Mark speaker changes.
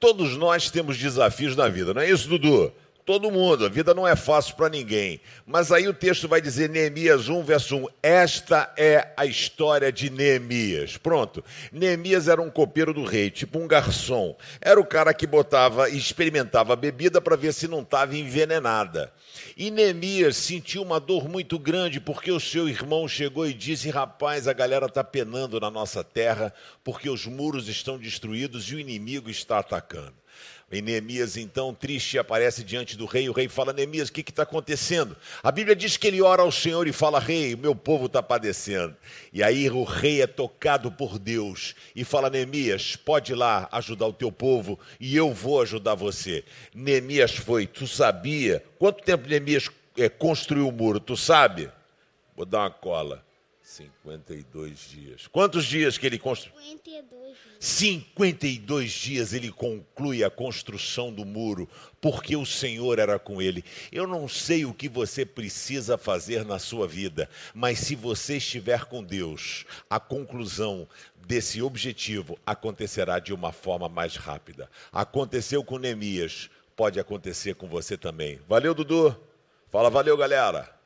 Speaker 1: Todos nós temos desafios na vida, não é isso, Dudu? Todo mundo, a vida não é fácil para ninguém. Mas aí o texto vai dizer, Neemias 1, verso 1, esta é a história de Neemias. Pronto. Neemias era um copeiro do rei, tipo um garçom. Era o cara que botava e experimentava a bebida para ver se não estava envenenada. E Neemias sentiu uma dor muito grande porque o seu irmão chegou e disse: Rapaz, a galera está penando na nossa terra porque os muros estão destruídos e o inimigo está atacando. E Neemias, então, triste, aparece diante do rei. O rei fala: Neemias, o que está acontecendo? A Bíblia diz que ele ora ao Senhor e fala: Rei, o meu povo está padecendo. E aí o rei é tocado por Deus e fala: Neemias, pode ir lá ajudar o teu povo e eu vou ajudar você. Neemias foi, tu sabia? Quanto tempo Neemias é, construiu o muro? Tu sabe? Vou dar uma cola. 52 dias. Quantos dias que ele construiu? 52 dias. 52 dias ele conclui a construção do muro, porque o Senhor era com ele. Eu não sei o que você precisa fazer na sua vida, mas se você estiver com Deus, a conclusão desse objetivo acontecerá de uma forma mais rápida. Aconteceu com Neemias, pode acontecer com você também. Valeu, Dudu. Fala, valeu, galera.